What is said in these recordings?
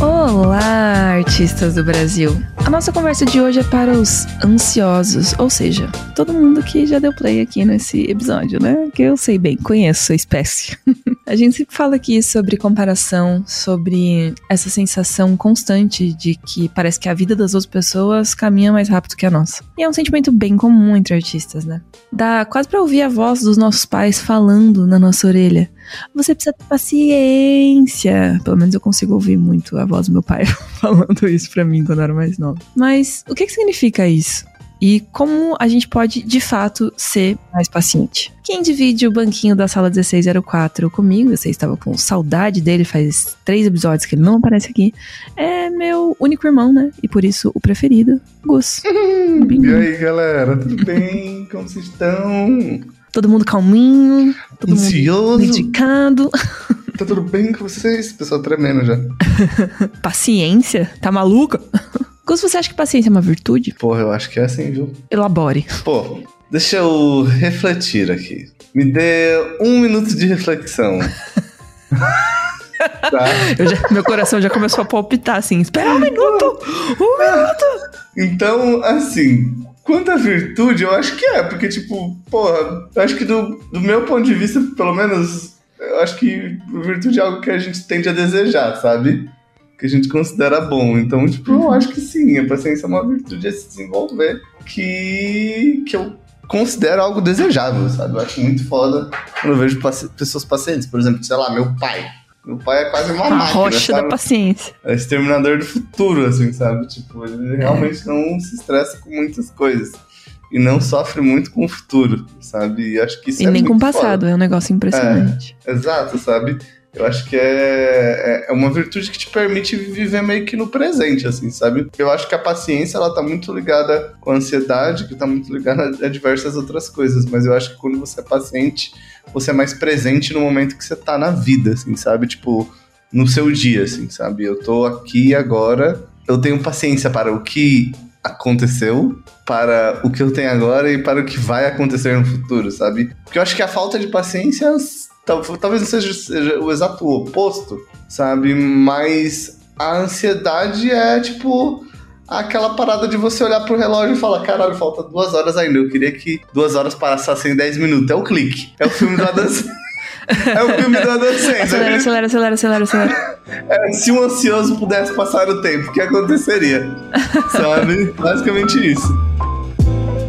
Olá, artistas do Brasil! A nossa conversa de hoje é para os ansiosos, ou seja, todo mundo que já deu play aqui nesse episódio, né? Que eu sei bem, conheço a espécie. a gente sempre fala aqui sobre comparação, sobre essa sensação constante de que parece que a vida das outras pessoas caminha mais rápido que a nossa. E é um sentimento bem comum entre artistas, né? Dá quase para ouvir a voz dos nossos pais falando na nossa orelha. Você precisa ter paciência. Pelo menos eu consigo ouvir muito a voz do meu pai falando isso pra mim quando eu era mais nova. Mas o que, que significa isso? E como a gente pode, de fato, ser mais paciente? Quem divide o banquinho da sala 1604 comigo, você estava com saudade dele faz três episódios que ele não aparece aqui, é meu único irmão, né? E por isso o preferido, Gus. e aí, galera, tudo bem? Como vocês estão? Todo mundo calminho, todo Ansioso. mundo dedicado. Tá tudo bem com vocês? Pessoal tremendo já. Paciência? Tá maluca? Gus, você acha que paciência é uma virtude? Porra, eu acho que é assim, viu? Elabore. Pô, deixa eu refletir aqui. Me dê um minuto de reflexão. tá? Já, meu coração já começou a palpitar assim. Espera um minuto! Um minuto! Então, assim, quanto à virtude, eu acho que é, porque, tipo, porra, eu acho que do, do meu ponto de vista, pelo menos, eu acho que virtude é algo que a gente tende a desejar, sabe? Que a gente considera bom. Então, tipo, eu acho que sim, a paciência é uma virtude a se desenvolver que, que eu considero algo desejável, sabe? Eu acho muito foda quando eu vejo paci pessoas pacientes. Por exemplo, sei lá, meu pai. Meu pai é quase uma A máquina, rocha sabe? da paciência. É exterminador do futuro, assim, sabe? Tipo, ele realmente não se estressa com muitas coisas. E não sofre muito com o futuro, sabe? E acho que isso E é nem com o passado, é um negócio impressionante. foda. Exato, sabe? Eu acho que é, é- é uma virtude que te permite viver meio que no presente, assim, sabe? Eu acho que a paciência, ela tá muito ligada com a ansiedade, que tá muito ligada a diversas outras coisas. Mas eu acho que quando você é paciente, você é mais presente no momento que você tá na vida, assim, sabe? Tipo, no seu dia, assim, sabe? Eu tô aqui agora, eu tenho paciência para o que aconteceu, para o que eu tenho agora e para o que vai acontecer no futuro, sabe? Porque eu acho que a falta de paciência tal- talvez não seja, seja o exato oposto, sabe? Mas a ansiedade é tipo aquela parada de você olhar pro relógio e falar: caralho, falta duas horas ainda. Eu queria que duas horas passassem em dez minutos. É o clique. É o filme do Adam É o filme do Adam Sandler. Acelera, acelera, acelera, acelera, acelera. É, se um ansioso pudesse passar o tempo, o que aconteceria? Sabe? Basicamente isso.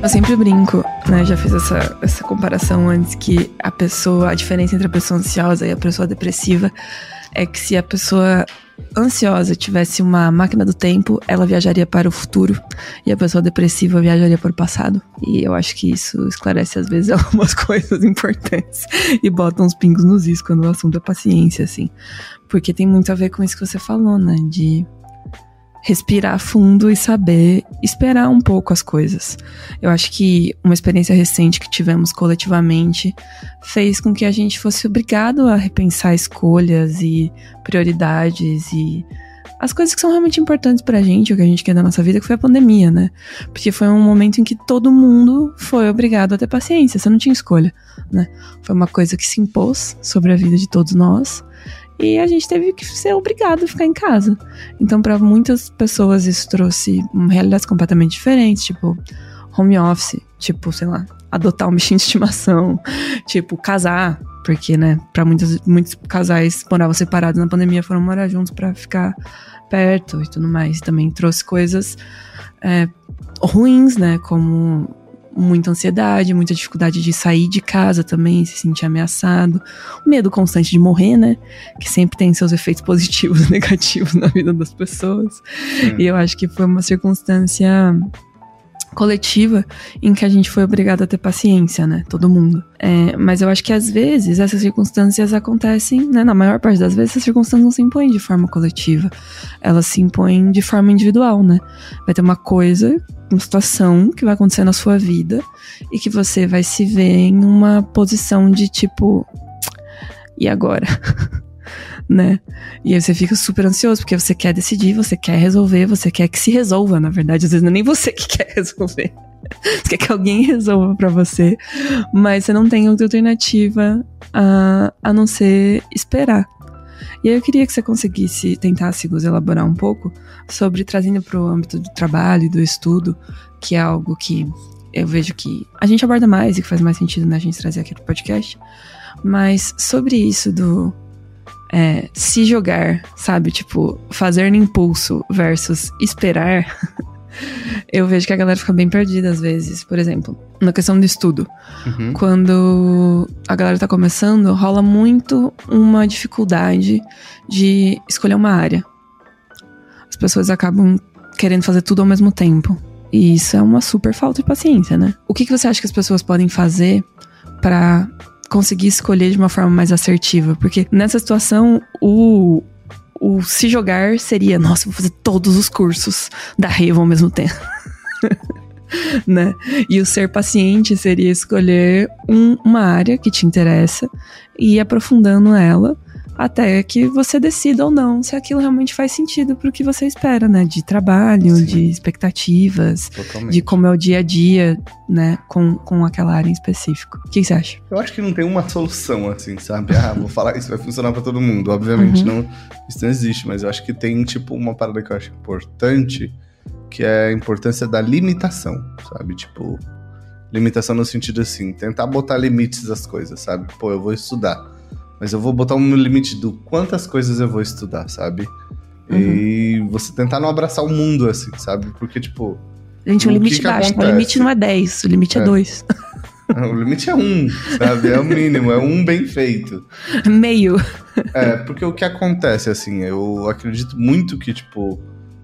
Eu sempre brinco, né? Já fiz essa, essa comparação antes que a pessoa, a diferença entre a pessoa ansiosa e a pessoa depressiva é que se a pessoa ansiosa tivesse uma máquina do tempo, ela viajaria para o futuro e a pessoa depressiva viajaria para o passado. E eu acho que isso esclarece às vezes algumas coisas importantes e bota uns pingos nos is quando o assunto é paciência, assim. Porque tem muito a ver com isso que você falou, né? De respirar fundo e saber esperar um pouco as coisas. Eu acho que uma experiência recente que tivemos coletivamente fez com que a gente fosse obrigado a repensar escolhas e prioridades e as coisas que são realmente importantes pra gente, o que a gente quer da nossa vida, que foi a pandemia, né? Porque foi um momento em que todo mundo foi obrigado a ter paciência, você não tinha escolha, né? Foi uma coisa que se impôs sobre a vida de todos nós. E a gente teve que ser obrigado a ficar em casa. Então, para muitas pessoas, isso trouxe realidades completamente diferentes, tipo home office, tipo, sei lá, adotar um bichinho de estimação, tipo, casar, porque, né, para muitos, muitos casais moravam separados na pandemia foram morar juntos para ficar perto e tudo mais. Também trouxe coisas é, ruins, né, como muita ansiedade, muita dificuldade de sair de casa também, se sentir ameaçado, medo constante de morrer, né? Que sempre tem seus efeitos positivos e negativos na vida das pessoas. E eu acho que foi uma circunstância coletiva em que a gente foi obrigado a ter paciência, né? Todo mundo. É, mas eu acho que às vezes essas circunstâncias acontecem, né? Na maior parte das vezes, essas circunstâncias não se impõem de forma coletiva. Elas se impõem de forma individual, né? Vai ter uma coisa, uma situação que vai acontecer na sua vida e que você vai se ver em uma posição de tipo. E agora? né? E aí você fica super ansioso, porque você quer decidir, você quer resolver, você quer que se resolva, na verdade. Às vezes não é nem você que quer resolver. você quer que alguém resolva para você, mas você não tem outra alternativa a, a não ser esperar. E aí eu queria que você conseguisse, tentasse elaborar um pouco sobre trazendo para o âmbito do trabalho e do estudo, que é algo que eu vejo que a gente aborda mais e que faz mais sentido né, a gente trazer aqui pro podcast. Mas sobre isso do é, se jogar, sabe? Tipo, fazer no impulso versus esperar. eu vejo que a galera fica bem perdida às vezes. Por exemplo, na questão do estudo. Uhum. Quando a galera tá começando, rola muito uma dificuldade de escolher uma área. As pessoas acabam querendo fazer tudo ao mesmo tempo. E isso é uma super falta de paciência, né? O que, que você acha que as pessoas podem fazer para conseguir escolher de uma forma mais assertiva? Porque nessa situação, o, o se jogar seria, nossa, vou fazer todos os cursos da Revo ao mesmo tempo. né? E o ser paciente seria escolher um, uma área que te interessa e ir aprofundando ela até que você decida ou não se aquilo realmente faz sentido pro que você espera, né? De trabalho, Sim. de expectativas, Totalmente. de como é o dia a dia, né? Com, com aquela área em específico. O que você acha? Eu acho que não tem uma solução, assim, sabe? Ah, vou falar isso vai funcionar para todo mundo. Obviamente, uhum. não, isso não existe, mas eu acho que tem, tipo, uma parada que eu acho importante, que é a importância da limitação, sabe? Tipo, limitação no sentido assim, tentar botar limites às coisas, sabe? Pô, eu vou estudar mas eu vou botar um limite do quantas coisas eu vou estudar, sabe? Uhum. E você tentar não abraçar o mundo assim, sabe? Porque, tipo. Gente, um limite que baixo. Que o limite não é 10, o limite é 2. É. o limite é um, sabe? É o mínimo, é um bem feito. Meio. É, porque o que acontece, assim, eu acredito muito que, tipo,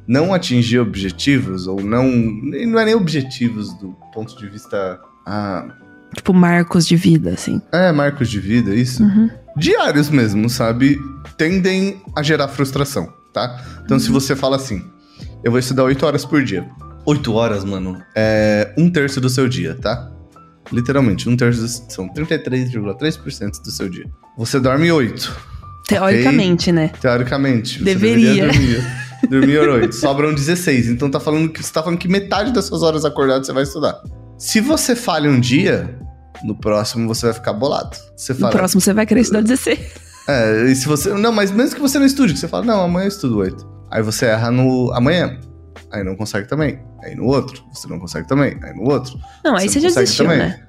não atingir objetivos, ou não. Não é nem objetivos do ponto de vista. Ah, Tipo, marcos de vida, assim. É, marcos de vida, isso. Uhum. Diários mesmo, sabe? Tendem a gerar frustração, tá? Então, uhum. se você fala assim, eu vou estudar 8 horas por dia. 8 horas, mano, é um terço do seu dia, tá? Literalmente, um terço do, são 33,3% do seu dia. Você dorme 8. Teoricamente, okay? né? Teoricamente. deveria. deveria dormir. dormir 8. Sobram 16. Então tá falando que você tá falando que metade das suas horas acordadas você vai estudar. Se você falha um dia, no próximo você vai ficar bolado. Você fala, no próximo você vai querer estudar 16. É, e se você. Não, mas mesmo que você não estude, que você fala, não, amanhã eu estudo 8. Aí você erra no amanhã. Aí não consegue também. Aí no outro, você não consegue também. Aí no outro. Não, aí você, você já desistiu, também. né?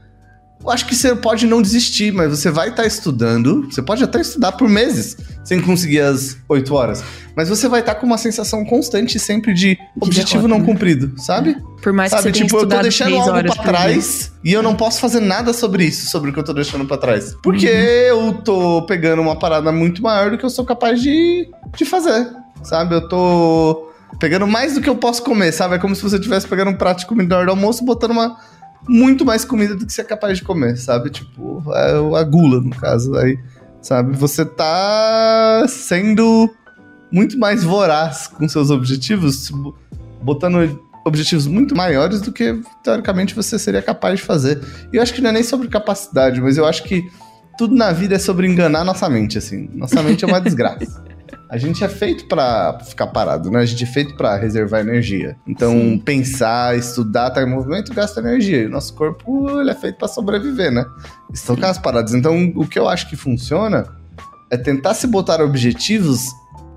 Eu acho que você pode não desistir, mas você vai estar tá estudando. Você pode até estudar por meses sem conseguir as 8 horas. Mas você vai estar tá com uma sensação constante sempre de, objetivo derrota, não né? cumprido, sabe? Por mais sabe, que você tipo, eu tô deixando algo pra trás e eu não posso fazer nada sobre isso, sobre o que eu tô deixando pra trás. Porque uhum. eu tô pegando uma parada muito maior do que eu sou capaz de, de fazer, sabe? Eu tô pegando mais do que eu posso comer, sabe? É como se você estivesse pegando um prato de comida do almoço botando uma muito mais comida do que você é capaz de comer, sabe? Tipo, é a gula, no caso. Aí, sabe? Você tá sendo muito mais voraz com seus objetivos, botando objetivos muito maiores do que, teoricamente, você seria capaz de fazer. E eu acho que não é nem sobre capacidade, mas eu acho que tudo na vida é sobre enganar nossa mente, assim. Nossa mente é uma desgraça. A gente é feito para ficar parado, né? A gente é feito para reservar energia. Então, Sim. pensar, estudar, estar tá em movimento gasta energia. E o nosso corpo ele é feito para sobreviver, né? Estocar as paradas. Então, o que eu acho que funciona é tentar se botar objetivos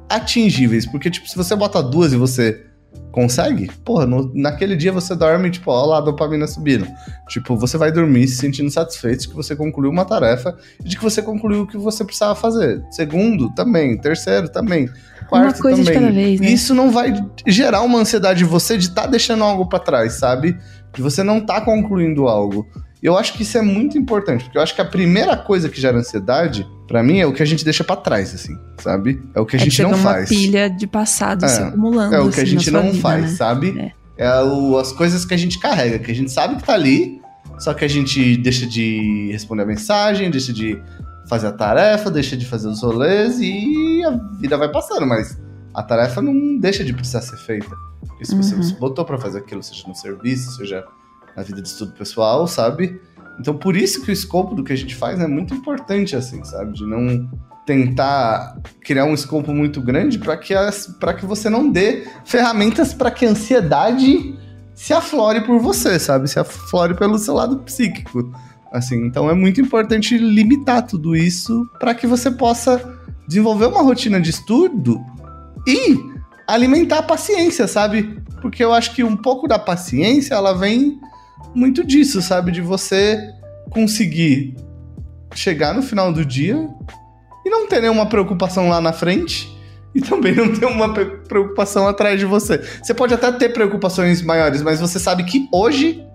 atingíveis. Porque, tipo, se você bota duas e você consegue, porra, no, naquele dia você dorme, tipo, ó lá a dopamina subindo. Tipo, você vai dormir se sentindo satisfeito de que você concluiu uma tarefa e de que você concluiu o que você precisava fazer. Segundo, também. Terceiro, também. Quarto, uma coisa também. De cada vez, né? Isso não vai gerar uma ansiedade em você de estar tá deixando algo para trás, sabe? De você não tá concluindo algo. Eu acho que isso é muito importante, porque eu acho que a primeira coisa que gera ansiedade, para mim, é o que a gente deixa para trás, assim, sabe? É o que a é gente não faz. É uma pilha de passado é, se acumulando. É o que assim, a gente não vida, faz, né? sabe? É. é o, as coisas que a gente carrega, que a gente sabe que tá ali, só que a gente deixa de responder a mensagem, deixa de fazer a tarefa, deixa de fazer os rolês e a vida vai passando, mas a tarefa não deixa de precisar ser feita. Porque se uhum. você botou para fazer aquilo, seja no serviço, seja na vida de estudo pessoal, sabe? Então, por isso que o escopo do que a gente faz é muito importante, assim, sabe? De não tentar criar um escopo muito grande para que, que você não dê ferramentas para que a ansiedade se aflore por você, sabe? Se aflore pelo seu lado psíquico. Assim, então é muito importante limitar tudo isso para que você possa desenvolver uma rotina de estudo e alimentar a paciência, sabe? Porque eu acho que um pouco da paciência, ela vem muito disso, sabe? De você conseguir chegar no final do dia e não ter nenhuma preocupação lá na frente e também não ter uma preocupação atrás de você. Você pode até ter preocupações maiores, mas você sabe que hoje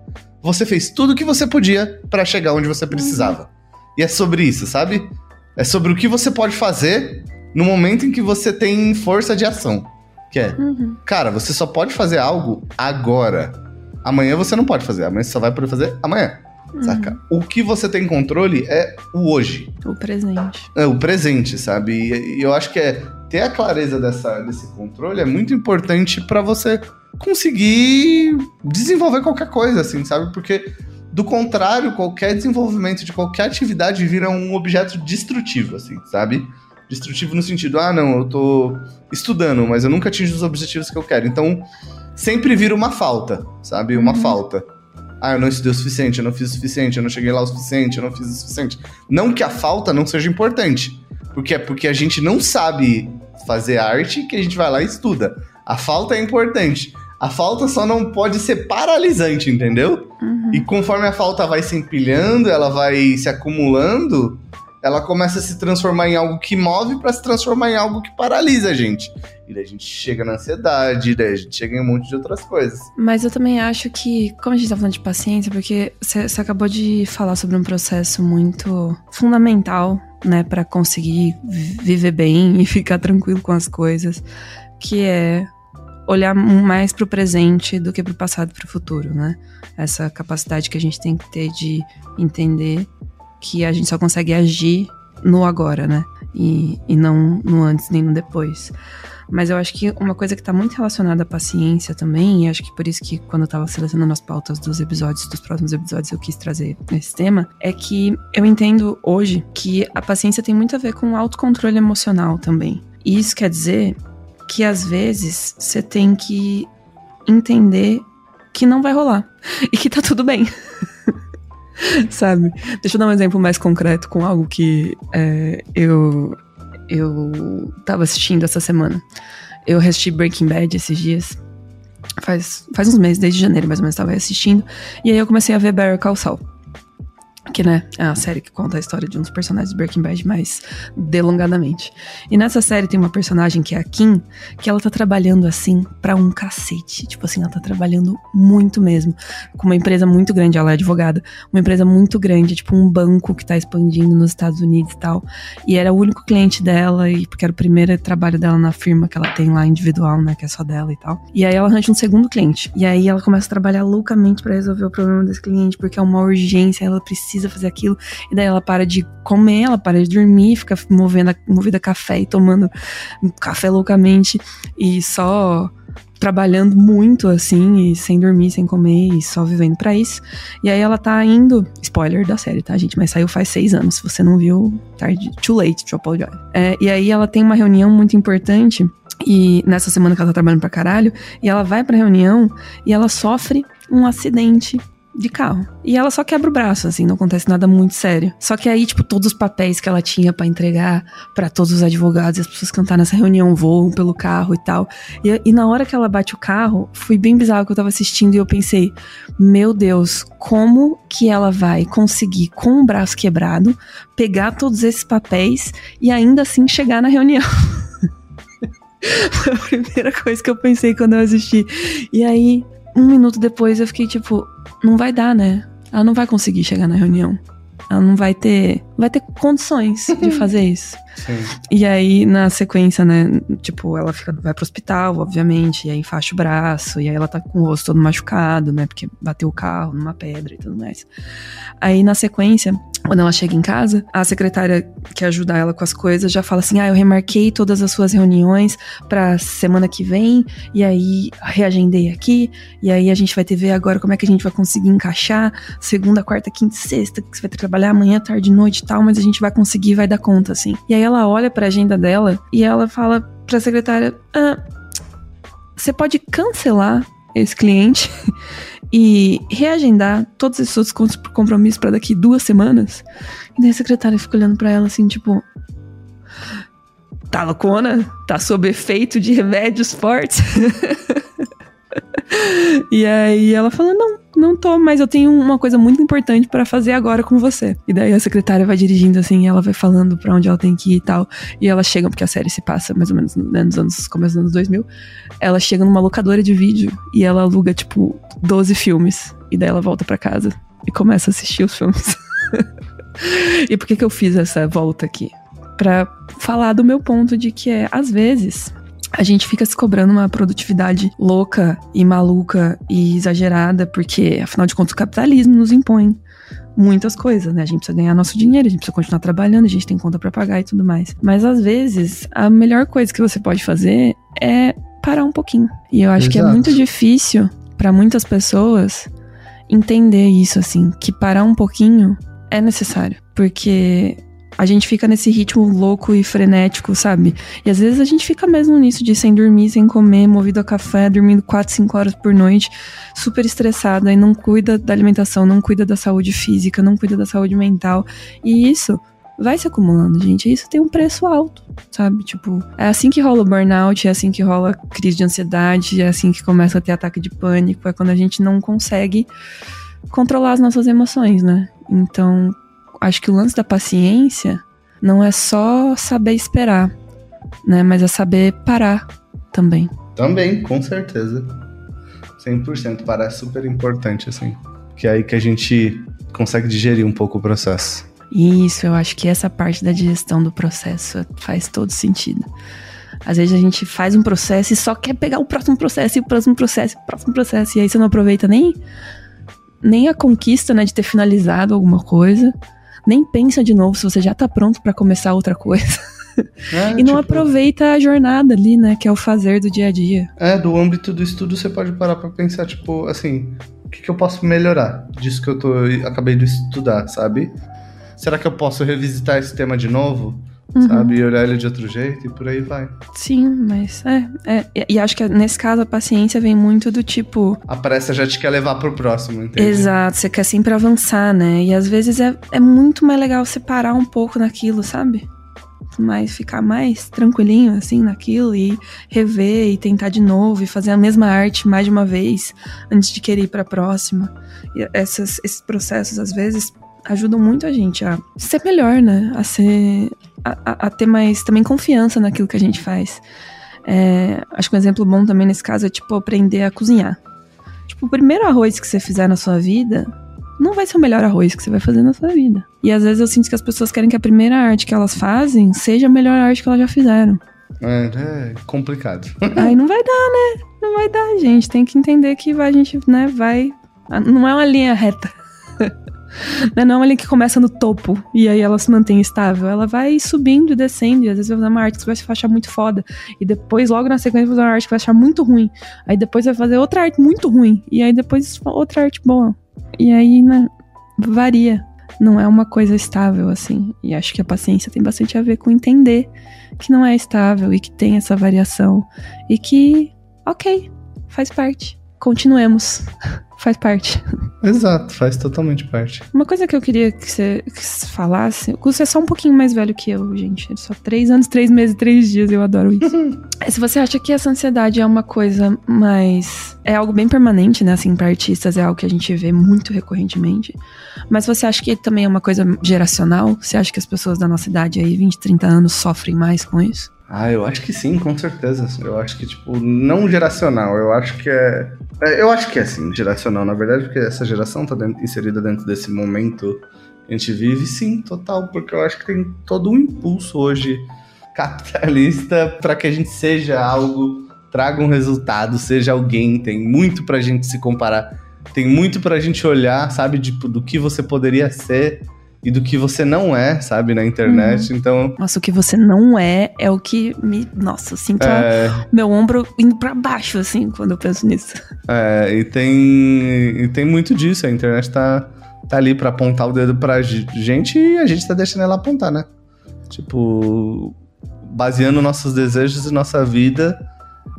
você fez tudo o que você podia para chegar onde você precisava. E é sobre isso, sabe? É sobre o que você pode fazer no momento em que você tem força de ação. Que é, uhum. cara, você só pode fazer algo agora. Amanhã você não pode fazer, amanhã você só vai poder fazer amanhã. Uhum. Saca? O que você tem controle é o hoje. O presente. É, o presente, sabe? E, e eu acho que é ter a clareza dessa, desse controle é muito importante para você conseguir desenvolver qualquer coisa, assim, sabe? Porque, do contrário, qualquer desenvolvimento de qualquer atividade vira um objeto destrutivo, assim, sabe? Destrutivo no sentido, ah, não, eu tô estudando, mas eu nunca atingo os objetivos que eu quero. Então, sempre vira uma falta, sabe? Uma uhum. falta. Ah, eu não estudei o suficiente, eu não fiz o suficiente, eu não cheguei lá o suficiente, eu não fiz o suficiente. Não que a falta não seja importante, porque é porque a gente não sabe fazer arte que a gente vai lá e estuda. A falta é importante. A falta só não pode ser paralisante, entendeu? Uhum. E conforme a falta vai se empilhando, ela vai se acumulando, ela começa a se transformar em algo que move para se transformar em algo que paralisa a gente. E daí a gente chega na ansiedade, daí a gente chega em um monte de outras coisas. Mas eu também acho que, como a gente tá falando de paciência, porque você acabou de falar sobre um processo muito fundamental, né, para conseguir viver bem e ficar tranquilo com as coisas, que é olhar mais para o presente do que para o passado e para o futuro, né? Essa capacidade que a gente tem que ter de entender que a gente só consegue agir no agora, né? E, e não no antes nem no depois. Mas eu acho que uma coisa que está muito relacionada à paciência também, e acho que por isso que quando eu estava selecionando as pautas dos episódios, dos próximos episódios, eu quis trazer esse tema, é que eu entendo hoje que a paciência tem muito a ver com autocontrole emocional também. E isso quer dizer que às vezes você tem que entender que não vai rolar e que tá tudo bem. Sabe? Deixa eu dar um exemplo mais concreto com algo que é, eu, eu tava assistindo essa semana. Eu assisti Breaking Bad esses dias. Faz, faz uns meses, desde janeiro mais ou menos, tava assistindo. E aí eu comecei a ver Better Call Saul que né, é a série que conta a história de um dos personagens do Breaking Bad mais delongadamente. E nessa série tem uma personagem que é a Kim, que ela tá trabalhando assim para um cacete. Tipo assim, ela tá trabalhando muito mesmo. Com uma empresa muito grande, ela é advogada, uma empresa muito grande, tipo um banco que tá expandindo nos Estados Unidos e tal. E era o único cliente dela, e porque era o primeiro trabalho dela na firma que ela tem lá individual, né, que é só dela e tal. E aí ela arranja um segundo cliente. E aí ela começa a trabalhar loucamente para resolver o problema desse cliente, porque é uma urgência, ela precisa precisa fazer aquilo. E daí ela para de comer, ela para de dormir, fica movendo, movida a café e tomando café loucamente e só trabalhando muito assim, e sem dormir, sem comer e só vivendo para isso. E aí ela tá indo. Spoiler da série, tá, gente? Mas saiu faz seis anos. Se você não viu, tarde. Too late to apologize. É, e aí ela tem uma reunião muito importante. E nessa semana que ela tá trabalhando pra caralho, e ela vai pra reunião e ela sofre um acidente de carro. E ela só quebra o braço, assim, não acontece nada muito sério. Só que aí, tipo, todos os papéis que ela tinha para entregar para todos os advogados e as pessoas cantar nessa reunião voam pelo carro e tal. E, e, na hora que ela bate o carro, foi bem bizarro que eu tava assistindo e eu pensei: meu Deus, como que ela vai conseguir, com o braço quebrado, pegar todos esses papéis e ainda assim chegar na reunião? Foi a primeira coisa que eu pensei quando eu assisti. E aí, um minuto depois, eu fiquei tipo, não vai dar, né? Ela não vai conseguir chegar na reunião. Ela não vai ter, vai ter condições de fazer isso. Sim. E aí, na sequência, né, tipo, ela fica, vai pro hospital, obviamente, e aí enfaixa o braço, e aí ela tá com o rosto todo machucado, né, porque bateu o carro numa pedra e tudo mais. Aí, na sequência, quando ela chega em casa, a secretária que ajuda ela com as coisas já fala assim: ah, eu remarquei todas as suas reuniões pra semana que vem, e aí reagendei aqui, e aí a gente vai ter ver agora como é que a gente vai conseguir encaixar segunda, quarta, quinta e sexta, que você vai trabalhar amanhã, tarde, noite tal, mas a gente vai conseguir, vai dar conta, assim. E aí ela olha para a agenda dela e ela fala para a secretária: ah, "Você pode cancelar esse cliente e reagendar todos esses outros compromissos para daqui duas semanas. E daí a secretária fica olhando para ela assim, tipo. Tá loucona? Tá sob efeito de remédios fortes? e aí ela fala: Não, não tô, mas eu tenho uma coisa muito importante para fazer agora com você. E daí a secretária vai dirigindo assim, ela vai falando para onde ela tem que ir e tal. E ela chega, porque a série se passa mais ou menos né, nos anos, começo dos anos 2000. Ela chega numa locadora de vídeo e ela aluga, tipo, 12 filmes. E daí ela volta para casa e começa a assistir os filmes. e por que, que eu fiz essa volta aqui? Para falar do meu ponto de que é, às vezes, a gente fica se cobrando uma produtividade louca e maluca e exagerada, porque, afinal de contas, o capitalismo nos impõe muitas coisas, né? A gente precisa ganhar nosso dinheiro, a gente precisa continuar trabalhando, a gente tem conta para pagar e tudo mais. Mas às vezes, a melhor coisa que você pode fazer é parar um pouquinho. E eu acho Exato. que é muito difícil para muitas pessoas entender isso assim, que parar um pouquinho é necessário, porque a gente fica nesse ritmo louco e frenético, sabe? E às vezes a gente fica mesmo nisso de sem dormir, sem comer, movido a café, dormindo 4, 5 horas por noite, super estressada e não cuida da alimentação, não cuida da saúde física, não cuida da saúde mental. E isso vai se acumulando, gente. Isso tem um preço alto, sabe? Tipo, é assim que rola o burnout, é assim que rola crise de ansiedade, é assim que começa a ter ataque de pânico, é quando a gente não consegue controlar as nossas emoções, né? Então, acho que o lance da paciência não é só saber esperar, né? Mas é saber parar também. Também, com certeza. 100% parece super importante, assim. Que é aí que a gente consegue digerir um pouco o processo. Isso, eu acho que essa parte da digestão do processo faz todo sentido. Às vezes a gente faz um processo e só quer pegar o próximo processo e o próximo processo e o próximo processo. E aí você não aproveita nem, nem a conquista, né, de ter finalizado alguma coisa nem pensa de novo se você já tá pronto para começar outra coisa. É, e não tipo, aproveita a jornada ali, né? Que é o fazer do dia a dia. É, do âmbito do estudo você pode parar pra pensar, tipo, assim, o que, que eu posso melhorar disso que eu tô, acabei de estudar, sabe? Será que eu posso revisitar esse tema de novo? Uhum. sabe? E olhar ele de outro jeito e por aí vai. Sim, mas é, é. E acho que nesse caso a paciência vem muito do tipo. A pressa já te quer levar pro próximo, entende? Exato, você quer sempre avançar, né? E às vezes é, é muito mais legal você parar um pouco naquilo, sabe? Mas ficar mais tranquilinho, assim, naquilo e rever e tentar de novo e fazer a mesma arte mais de uma vez antes de querer ir pra próxima. E essas, esses processos, às vezes, ajudam muito a gente a ser melhor, né? A ser. A, a ter mais também confiança naquilo que a gente faz. É, acho que um exemplo bom também nesse caso é, tipo, aprender a cozinhar. Tipo, o primeiro arroz que você fizer na sua vida não vai ser o melhor arroz que você vai fazer na sua vida. E às vezes eu sinto que as pessoas querem que a primeira arte que elas fazem seja a melhor arte que elas já fizeram. É, é complicado. Aí não vai dar, né? Não vai dar, gente. Tem que entender que vai, a gente, né, vai. Não é uma linha reta. Né, não é uma linha que começa no topo e aí ela se mantém estável. Ela vai subindo e descendo. E às vezes vai fazer uma arte que você vai achar muito foda. E depois, logo na sequência, vai fazer uma arte que vai achar muito ruim. Aí depois vai fazer outra arte muito ruim. E aí depois outra arte boa. E aí, né, varia. Não é uma coisa estável, assim. E acho que a paciência tem bastante a ver com entender que não é estável e que tem essa variação. E que, ok, faz parte. Continuemos. faz parte. Exato, faz totalmente parte. Uma coisa que eu queria que você, que você falasse, o Gus é só um pouquinho mais velho que eu, gente. Só três anos, três meses, três dias, eu adoro isso. é, se você acha que essa ansiedade é uma coisa mais. É algo bem permanente, né? Assim, para artistas é algo que a gente vê muito recorrentemente. Mas você acha que também é uma coisa geracional? Você acha que as pessoas da nossa idade aí, 20, 30 anos, sofrem mais com isso? Ah, eu acho que sim, com certeza. Eu acho que, tipo, não geracional. Eu acho que é. é eu acho que é sim, geracional, na verdade, porque essa geração tá dentro, inserida dentro desse momento que a gente vive, sim, total. Porque eu acho que tem todo um impulso hoje capitalista para que a gente seja algo, traga um resultado, seja alguém. Tem muito pra gente se comparar. Tem muito pra gente olhar, sabe, tipo, do que você poderia ser e do que você não é, sabe, na internet. Uhum. Então. Nossa, o que você não é é o que me. Nossa, eu sinto é... meu ombro indo para baixo, assim, quando eu penso nisso. É, e tem. E tem muito disso. A internet tá, tá ali para apontar o dedo pra gente e a gente tá deixando ela apontar, né? Tipo. Baseando nossos desejos e nossa vida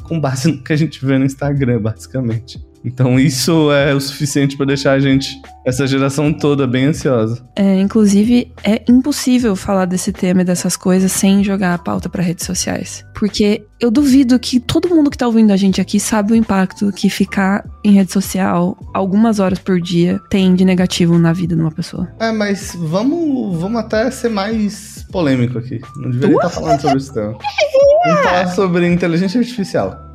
com base no que a gente vê no Instagram, basicamente. Então isso é o suficiente para deixar a gente, essa geração toda, bem ansiosa. É, inclusive, é impossível falar desse tema e dessas coisas sem jogar a pauta para redes sociais. Porque eu duvido que todo mundo que tá ouvindo a gente aqui sabe o impacto que ficar em rede social algumas horas por dia tem de negativo na vida de uma pessoa. É, mas vamos, vamos até ser mais polêmico aqui. Não deveria estar falando sobre isso, não. Vamos falar sobre inteligência artificial.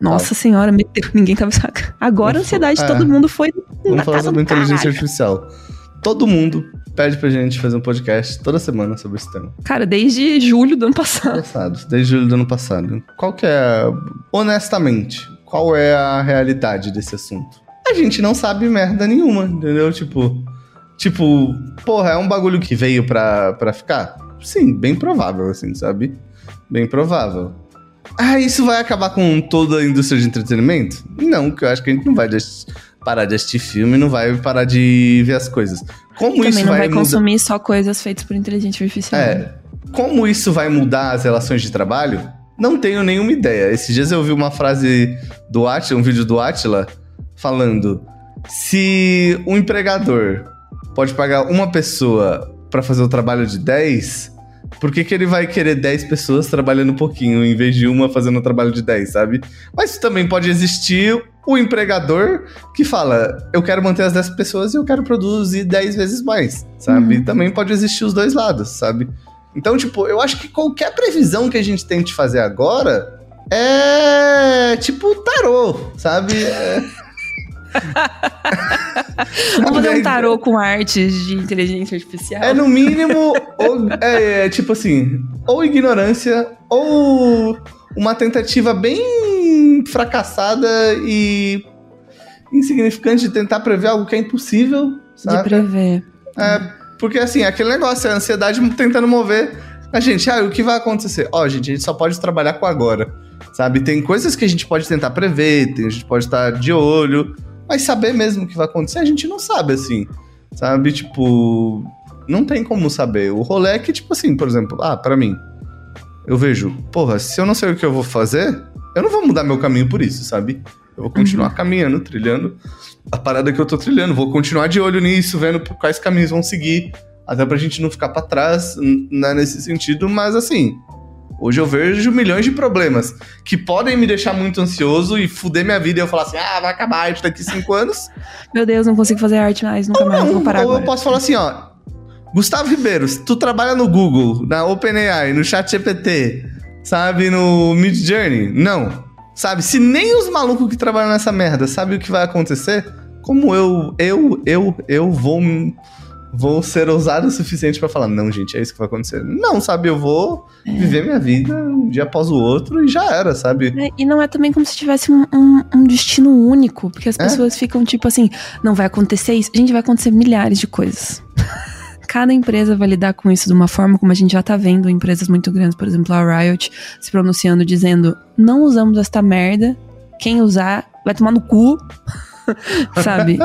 Nossa senhora, ninguém tava sacando. Agora a ansiedade de é. todo mundo foi. Vamos falar sobre inteligência artificial. Todo mundo pede pra gente fazer um podcast toda semana sobre esse tema. Cara, desde julho do ano passado. Passado, desde julho do ano passado. Qual que é, honestamente, qual é a realidade desse assunto? A gente não sabe merda nenhuma, entendeu? Tipo, tipo, porra, é um bagulho que veio pra, pra ficar? Sim, bem provável, assim, sabe? Bem provável. Ah, isso vai acabar com toda a indústria de entretenimento? Não, porque eu acho que a gente não vai parar de assistir filme, não vai parar de ver as coisas. Como Também isso não vai, vai mudar? consumir só coisas feitas por inteligência artificial. É. Como isso vai mudar as relações de trabalho? Não tenho nenhuma ideia. Esses dias eu vi uma frase do Atila, um vídeo do Atila, falando: se um empregador pode pagar uma pessoa pra fazer o trabalho de 10, por que, que ele vai querer 10 pessoas trabalhando um pouquinho em vez de uma fazendo o trabalho de 10, sabe? Mas também pode existir o empregador que fala: eu quero manter as 10 pessoas e eu quero produzir 10 vezes mais, sabe? Uhum. Também pode existir os dois lados, sabe? Então, tipo, eu acho que qualquer previsão que a gente tente fazer agora é tipo tarô, sabe? É... Vamos fazer um tarô com artes de inteligência artificial. É no mínimo, ou, é, é, tipo assim, ou ignorância, ou uma tentativa bem fracassada e insignificante de tentar prever algo que é impossível, de sabe? prever. É, porque assim, aquele negócio, é a ansiedade tentando mover a gente. Ah, o que vai acontecer? Ó, gente, a gente só pode trabalhar com agora, sabe? Tem coisas que a gente pode tentar prever, tem, a gente pode estar de olho, mas saber mesmo o que vai acontecer, a gente não sabe, assim, sabe? Tipo, não tem como saber. O rolê é que, tipo assim, por exemplo, ah, pra mim, eu vejo, porra, se eu não sei o que eu vou fazer, eu não vou mudar meu caminho por isso, sabe? Eu vou continuar caminhando, trilhando a parada que eu tô trilhando. Vou continuar de olho nisso, vendo quais caminhos vão seguir. Até pra gente não ficar pra trás né, nesse sentido. Mas assim, hoje eu vejo milhões de problemas que podem me deixar muito ansioso e fuder minha vida e eu falar assim: ah, vai acabar a arte daqui cinco anos. Meu Deus, não consigo fazer arte mais, nunca mais, Não, vou parar ou eu agora. posso falar assim, ó. Gustavo Ribeiro, se tu trabalha no Google, na OpenAI, no ChatGPT, sabe, no Mid Journey, não. Sabe, se nem os malucos que trabalham nessa merda sabem o que vai acontecer, como eu, eu, eu, eu vou vou ser ousado o suficiente pra falar, não, gente, é isso que vai acontecer. Não, sabe, eu vou É. viver minha vida um dia após o outro e já era, sabe? É, e não é também como se tivesse um, um- um destino único, porque as É. pessoas ficam tipo assim, não vai acontecer isso. Gente, vai acontecer milhares de coisas. Cada empresa vai lidar com isso de uma forma como a gente já tá vendo empresas muito grandes, por exemplo, a Riot, se pronunciando dizendo: não usamos esta merda, quem usar vai tomar no cu. sabe?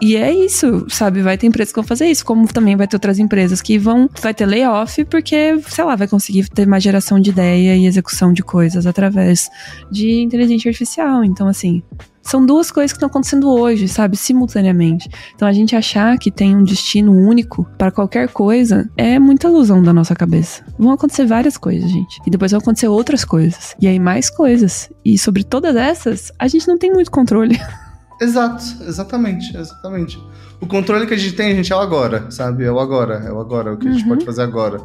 E, e é isso, sabe? Vai ter empresas que vão fazer isso, como também vai ter outras empresas que vão. Vai ter layoff, porque, sei lá, vai conseguir ter mais geração de ideia e execução de coisas através de inteligência artificial. Então, assim. São duas coisas que estão acontecendo hoje, sabe? Simultaneamente. Então, a gente achar que tem um destino único para qualquer coisa é muita ilusão da nossa cabeça. Vão acontecer várias coisas, gente. E depois vão acontecer outras coisas. E aí, mais coisas. E sobre todas essas, a gente não tem muito controle. Exato, exatamente, exatamente. O controle que a gente tem, a gente é o agora, sabe? É o agora, é o agora, é o que a gente Uhum. pode fazer agora,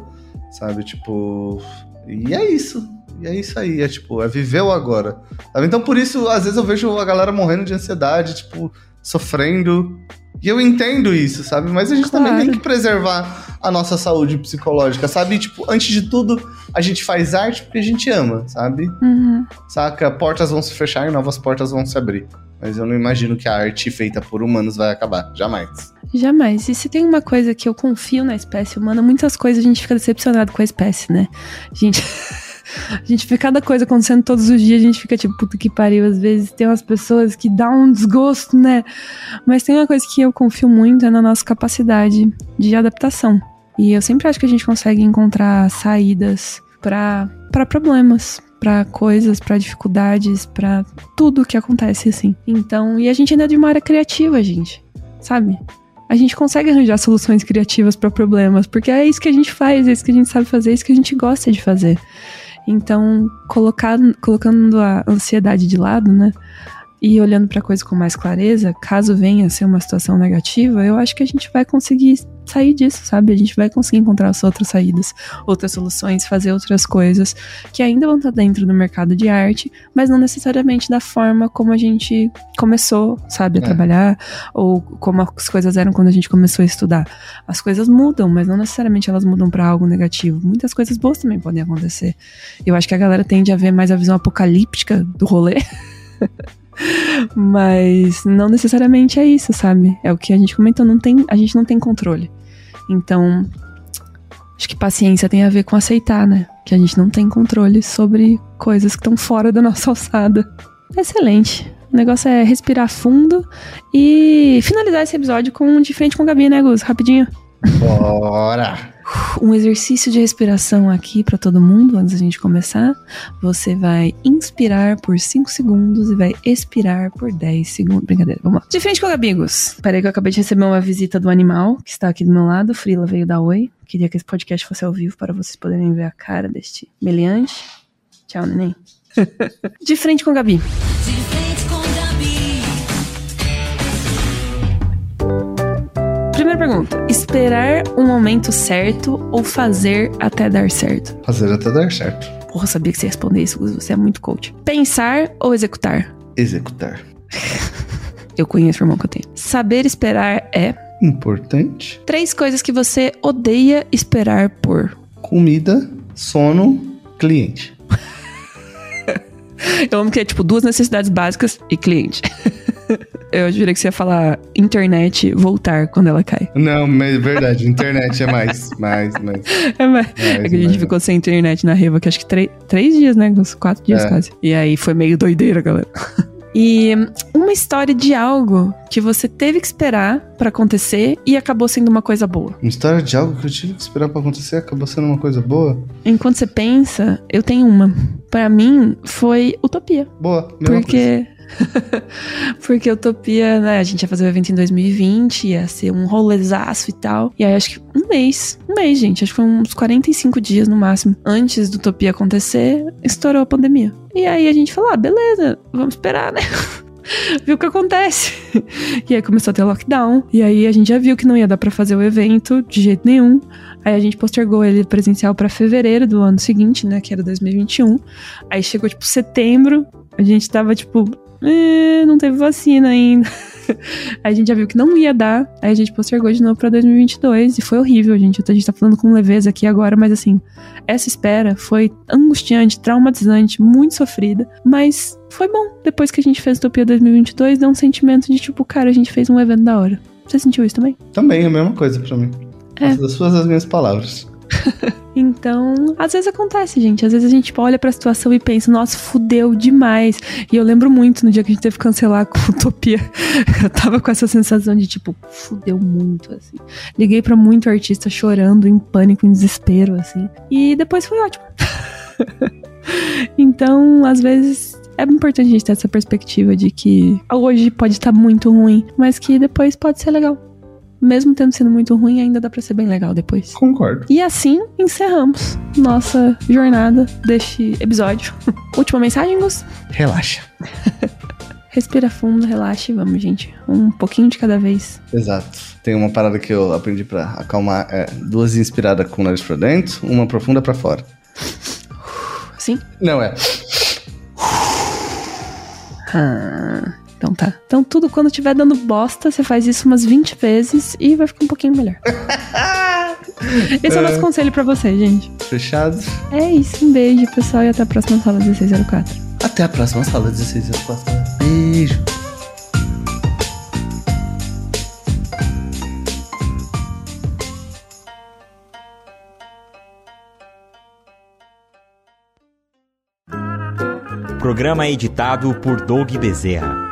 sabe? Tipo. E é isso. E é isso aí, é tipo, é viver o agora. sabe? Então por isso, às vezes eu vejo a galera morrendo de ansiedade, tipo, sofrendo. E eu entendo isso, sabe? Mas a gente também Claro. tem que preservar a nossa saúde psicológica, sabe? Tipo, antes de tudo, a gente faz arte porque a gente ama, sabe? Uhum. Saca? Portas vão se fechar e novas portas vão se abrir. Mas eu não imagino que a arte feita por humanos vai acabar. Jamais. Jamais. E se tem uma coisa que eu confio na espécie humana, muitas coisas a gente fica decepcionado com a espécie, né? A gente. A gente vê cada coisa acontecendo todos os dias, a gente fica tipo, puta que pariu. Às vezes tem umas pessoas que dá um desgosto, né? Mas tem uma coisa que eu confio muito é na nossa capacidade de adaptação. E eu sempre acho que a gente consegue encontrar saídas para problemas. Para coisas, para dificuldades, para tudo que acontece assim. Então, e a gente ainda é de uma área criativa, gente. Sabe? A gente consegue arranjar soluções criativas para problemas, porque é isso que a gente faz, é isso que a gente sabe fazer, é isso que a gente gosta de fazer. Então, colocar, colocando a ansiedade de lado, né? e olhando para a coisa com mais clareza, caso venha a ser uma situação negativa, eu acho que a gente vai conseguir sair disso, sabe? A gente vai conseguir encontrar as outras saídas, outras soluções, fazer outras coisas que ainda vão estar dentro do mercado de arte, mas não necessariamente da forma como a gente começou, sabe, a é. trabalhar, ou como as coisas eram quando a gente começou a estudar. As coisas mudam, mas não necessariamente elas mudam para algo negativo. Muitas coisas boas também podem acontecer. Eu acho que a galera tende a ver mais a visão apocalíptica do rolê. Mas não necessariamente é isso, sabe? É o que a gente comentou, não tem, a gente não tem controle. Então, acho que paciência tem a ver com aceitar, né? Que a gente não tem controle sobre coisas que estão fora da nossa alçada. Excelente. O negócio é respirar fundo e finalizar esse episódio com de frente com a Gabi, né, Gus? Rapidinho. Bora! Um exercício de respiração aqui para todo mundo antes da gente começar. Você vai inspirar por 5 segundos e vai expirar por 10 segundos. Brincadeira, vamos lá. De frente com o Gabigos. Peraí que eu acabei de receber uma visita do animal que está aqui do meu lado. Frila veio dar oi. Queria que esse podcast fosse ao vivo para vocês poderem ver a cara deste meliante. Tchau, neném. de frente com o Gabi. Primeira pergunta: esperar o um momento certo ou fazer até dar certo? Fazer até dar certo. Porra, sabia que você ia responder isso, você é muito coach. Pensar ou executar? Executar. eu conheço o irmão que eu tenho. Saber esperar é. Importante. Três coisas que você odeia esperar por: comida, sono, cliente. eu amo que é tipo duas necessidades básicas e cliente. Eu jurei que você ia falar internet voltar quando ela cai. Não, mas é verdade, internet é mais, mais, mais. É, mais. mais é que a gente mais. ficou sem internet na Reva, que acho que três, três dias, né? Uns quatro dias é. quase. E aí foi meio doideira, galera. E uma história de algo que você teve que esperar para acontecer e acabou sendo uma coisa boa. Uma história de algo que eu tive que esperar para acontecer e acabou sendo uma coisa boa? Enquanto você pensa, eu tenho uma. Para mim foi utopia. Boa, mesma Porque coisa. Porque Utopia, né? A gente ia fazer o evento em 2020, ia ser um rolezaço e tal. E aí acho que um mês, um mês, gente. Acho que foi uns 45 dias no máximo. Antes do Utopia acontecer, estourou a pandemia. E aí a gente falou: ah, beleza, vamos esperar, né? viu o que acontece. E aí começou a ter lockdown. E aí a gente já viu que não ia dar para fazer o evento de jeito nenhum. Aí a gente postergou ele presencial para fevereiro do ano seguinte, né? Que era 2021. Aí chegou, tipo, setembro. A gente tava, tipo, é, não teve vacina ainda. A gente já viu que não ia dar, aí a gente postergou de novo pra 2022 e foi horrível, gente. A gente tá falando com leveza aqui agora, mas assim, essa espera foi angustiante, traumatizante, muito sofrida, mas foi bom. Depois que a gente fez Utopia 2022, deu um sentimento de tipo, cara, a gente fez um evento da hora. Você sentiu isso também? Também, a mesma coisa pra mim. É. As suas as minhas palavras. Então, às vezes acontece, gente. Às vezes a gente olha pra situação e pensa, nossa, fudeu demais. E eu lembro muito no dia que a gente teve que cancelar com Utopia. Eu tava com essa sensação de tipo, fudeu muito, assim. Liguei para muito artista chorando, em pânico, em desespero, assim. E depois foi ótimo. então, às vezes é importante a gente ter essa perspectiva de que hoje pode estar muito ruim, mas que depois pode ser legal mesmo tendo sido muito ruim, ainda dá pra ser bem legal depois. Concordo. E assim encerramos nossa jornada deste episódio. Última mensagem, Gus? Relaxa. Respira fundo, relaxa e vamos, gente. Um pouquinho de cada vez. Exato. Tem uma parada que eu aprendi para acalmar. É, duas inspiradas com o nariz pra dentro, uma profunda para fora. Sim? Não, é. Ah. Então tá. Então tudo quando tiver dando bosta, você faz isso umas 20 vezes e vai ficar um pouquinho melhor. Esse é o nosso é. conselho pra você, gente. Fechado? É isso. Um beijo, pessoal, e até a próxima sala 1604. Até a próxima sala 1604. Beijo. Programa editado por Doug Bezerra.